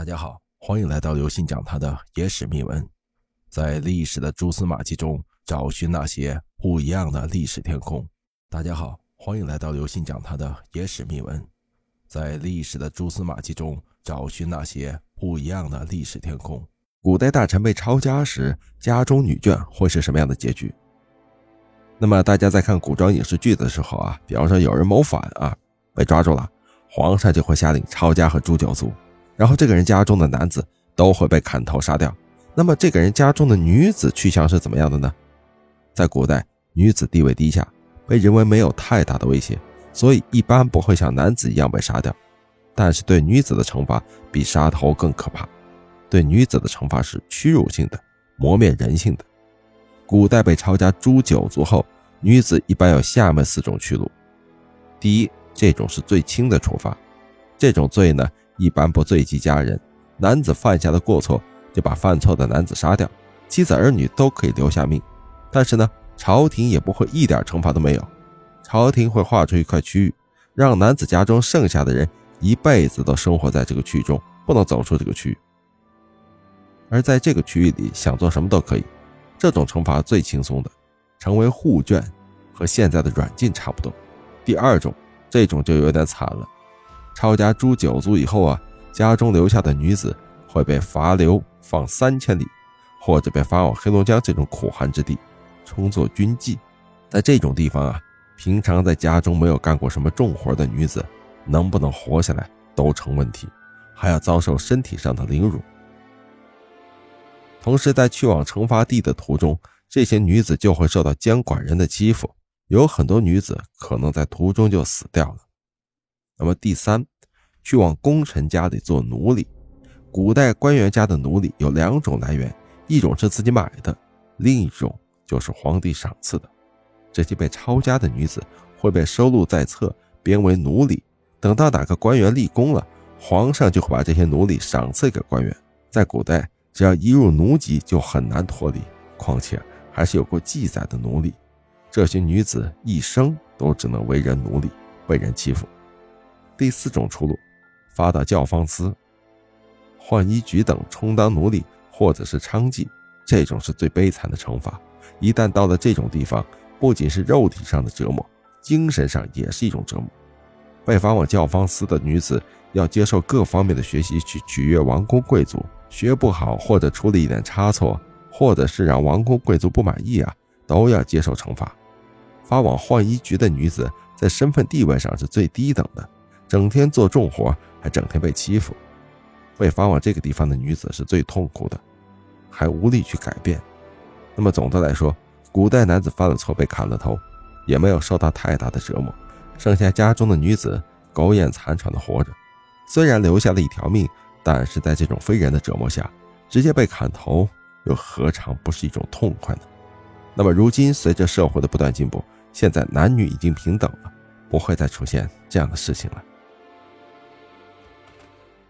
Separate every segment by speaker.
Speaker 1: 大家好，欢迎来到刘信讲他的野史秘闻，在历史的蛛丝马迹中找寻那些不一样的历史天空。大家好，欢迎来到刘信讲他的野史秘闻，在历史的蛛丝马迹中找寻那些不一样的历史天空。古代大臣被抄家时，家中女眷会是什么样的结局？那么大家在看古装影视剧的时候啊，比方说有人谋反啊，被抓住了，皇上就会下令抄家和诛九族。然后这个人家中的男子都会被砍头杀掉。那么这个人家中的女子去向是怎么样的呢？在古代，女子地位低下，被认为没有太大的威胁，所以一般不会像男子一样被杀掉。但是对女子的惩罚比杀头更可怕。对女子的惩罚是屈辱性的、磨灭人性的。古代被抄家诛九族后，女子一般有下面四种去路。第一，这种是最轻的处罚，这种罪呢。一般不罪及家人，男子犯下的过错就把犯错的男子杀掉，妻子儿女都可以留下命。但是呢，朝廷也不会一点惩罚都没有，朝廷会划出一块区域，让男子家中剩下的人一辈子都生活在这个区域中，不能走出这个区域。而在这个区域里，想做什么都可以。这种惩罚最轻松的，成为护眷，和现在的软禁差不多。第二种，这种就有点惨了。抄家诛九族以后啊，家中留下的女子会被罚流放三千里，或者被发往黑龙江这种苦寒之地，充作军妓。在这种地方啊，平常在家中没有干过什么重活的女子，能不能活下来都成问题，还要遭受身体上的凌辱。同时，在去往惩罚地的途中，这些女子就会受到监管人的欺负，有很多女子可能在途中就死掉了。那么第三，去往功臣家里做奴隶。古代官员家的奴隶有两种来源，一种是自己买的，另一种就是皇帝赏赐的。这些被抄家的女子会被收录在册，编为奴隶。等到哪个官员立功了，皇上就会把这些奴隶赏赐给官员。在古代，只要一入奴籍就很难脱离，况且还是有过记载的奴隶。这些女子一生都只能为人奴隶，被人欺负。第四种出路，发到教坊司、浣衣局等充当奴隶，或者是娼妓，这种是最悲惨的惩罚。一旦到了这种地方，不仅是肉体上的折磨，精神上也是一种折磨。被发往教坊司的女子要接受各方面的学习，去取悦王公贵族，学不好或者出了一点差错，或者是让王公贵族不满意啊，都要接受惩罚。发往浣衣局的女子在身份地位上是最低等的。整天做重活，还整天被欺负，被发往这个地方的女子是最痛苦的，还无力去改变。那么总的来说，古代男子犯了错被砍了头，也没有受到太大的折磨，剩下家中的女子苟延残喘的活着，虽然留下了一条命，但是在这种非人的折磨下，直接被砍头又何尝不是一种痛快呢？那么如今随着社会的不断进步，现在男女已经平等了，不会再出现这样的事情了。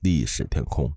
Speaker 1: 历史天空。